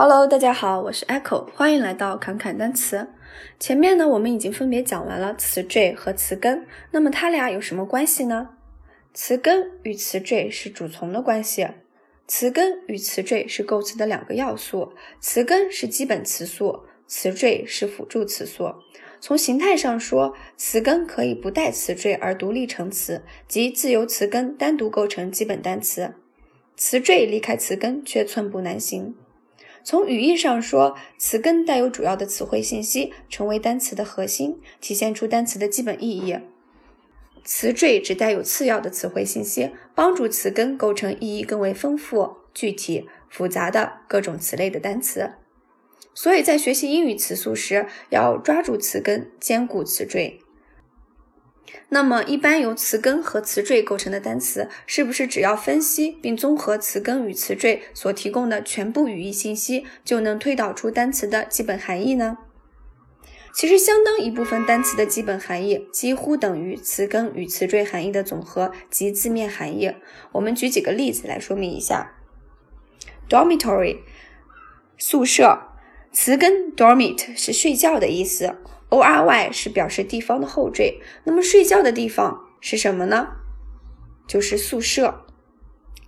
Hello，大家好，我是 Echo，欢迎来到侃侃单词。前面呢，我们已经分别讲完了词缀和词根，那么它俩有什么关系呢？词根与词缀是主从的关系，词根与词缀是构词的两个要素，词根是基本词素，词缀是辅助词素。从形态上说，词根可以不带词缀而独立成词，即自由词根单独构成基本单词；词缀离开词根却寸步难行。从语义上说，词根带有主要的词汇信息，成为单词的核心，体现出单词的基本意义；词缀只带有次要的词汇信息，帮助词根构成意义更为丰富、具体、复杂的各种词类的单词。所以在学习英语词素时，要抓住词根，兼顾词缀。那么，一般由词根和词缀构成的单词，是不是只要分析并综合词根与词缀所提供的全部语义信息，就能推导出单词的基本含义呢？其实，相当一部分单词的基本含义几乎等于词根与词缀含义的总和及字面含义。我们举几个例子来说明一下：dormitory，宿舍，词根 dormit 是睡觉的意思。O R Y 是表示地方的后缀，那么睡觉的地方是什么呢？就是宿舍。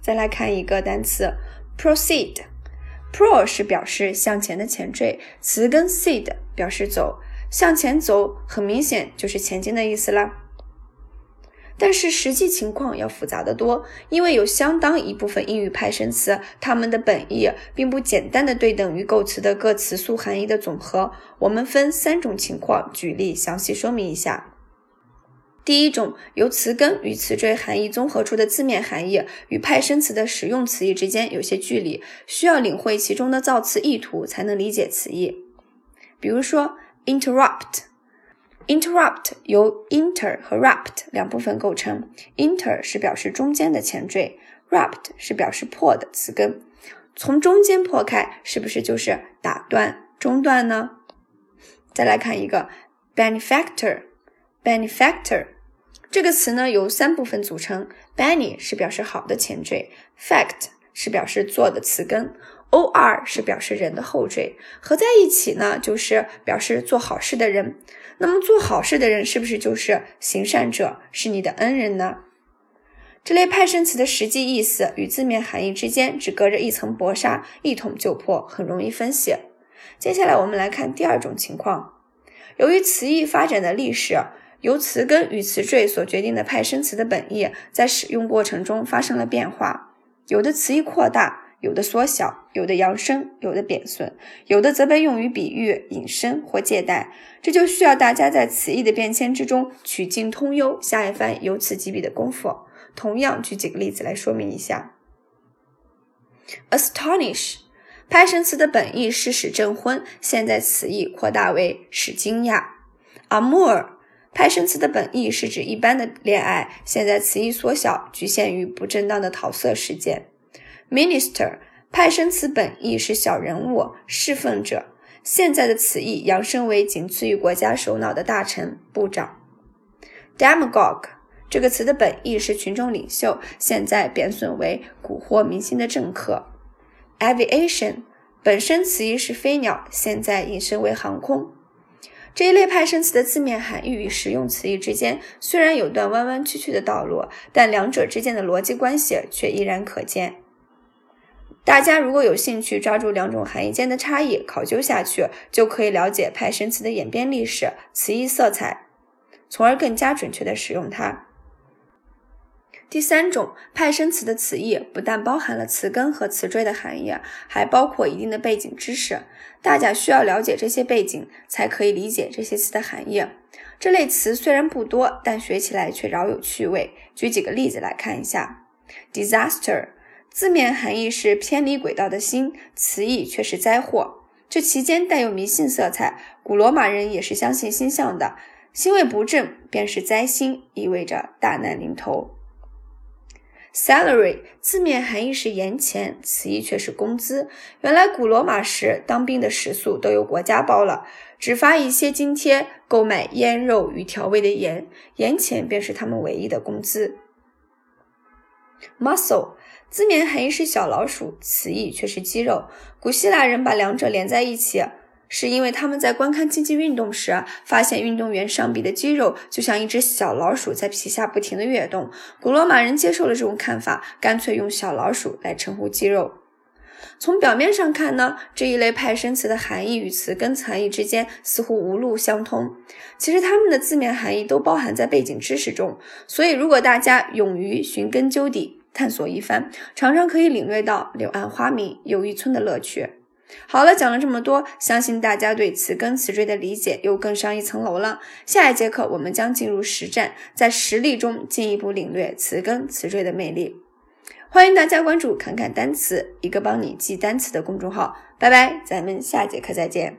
再来看一个单词，proceed，pro 是表示向前的前缀，词根 seed 表示走，向前走，很明显就是前进的意思啦。但是实际情况要复杂的多，因为有相当一部分英语派生词，它们的本意并不简单的对等于构词的各词素含义的总和。我们分三种情况举例详细说明一下。第一种，由词根与词缀含义综合出的字面含义与派生词的使用词义之间有些距离，需要领会其中的造词意图才能理解词义。比如说，interrupt。Interrupt 由 inter 和 rupt 两部分构成。inter 是表示中间的前缀，rupt 是表示破的词根。从中间破开，是不是就是打断、中断呢？再来看一个 benefactor。benefactor 这个词呢由三部分组成，bene 是表示好的前缀，fact 是表示做的词根，or 是表示人的后缀，合在一起呢就是表示做好事的人。那么做好事的人是不是就是行善者，是你的恩人呢？这类派生词的实际意思与字面含义之间只隔着一层薄纱，一捅就破，很容易分析。接下来我们来看第二种情况，由于词义发展的历史，由词根与词缀所决定的派生词的本意，在使用过程中发生了变化，有的词义扩大。有的缩小，有的扬声，有的贬损，有的则被用于比喻、引申或借代。这就需要大家在词义的变迁之中取径通幽，下一番由此及彼的功夫。同样，举几个例子来说明一下。Astonish，派生词的本意是使证婚，现在词义扩大为使惊讶。Amour，派生词的本意是指一般的恋爱，现在词义缩小，局限于不正当的桃色事件。Minister 派生词本意是小人物、侍奉者，现在的词义扬升为仅次于国家首脑的大臣、部长。Demagogue 这个词的本意是群众领袖，现在贬损为蛊惑民心的政客。Aviation 本身词义是飞鸟，现在引申为航空。这一类派生词的字面含义与实用词义之间虽然有段弯弯曲曲的道路，但两者之间的逻辑关系却依然可见。大家如果有兴趣抓住两种含义间的差异考究下去，就可以了解派生词的演变历史、词义色彩，从而更加准确地使用它。第三种派生词的词义不但包含了词根和词缀的含义，还包括一定的背景知识。大家需要了解这些背景，才可以理解这些词的含义。这类词虽然不多，但学起来却饶有趣味。举几个例子来看一下：disaster。字面含义是偏离轨道的星，词义却是灾祸。这其间带有迷信色彩。古罗马人也是相信星象的，星位不正便是灾星，意味着大难临头。Salary 字面含义是盐钱，词义却是工资。原来古罗马时当兵的食宿都由国家包了，只发一些津贴购买腌肉与调味的盐，盐钱便是他们唯一的工资。Muscle 字面含义是小老鼠，词义却是肌肉。古希腊人把两者连在一起，是因为他们在观看竞技运动时，发现运动员上臂的肌肉就像一只小老鼠在皮下不停地跃动。古罗马人接受了这种看法，干脆用小老鼠来称呼肌肉。从表面上看呢，这一类派生词的含义与词根含义之间似乎无路相通。其实它们的字面含义都包含在背景知识中，所以如果大家勇于寻根究底、探索一番，常常可以领略到柳暗花明又一村的乐趣。好了，讲了这么多，相信大家对词根词缀的理解又更上一层楼了。下一节课我们将进入实战，在实例中进一步领略词根词缀的魅力。欢迎大家关注“侃侃单词”，一个帮你记单词的公众号。拜拜，咱们下节课再见。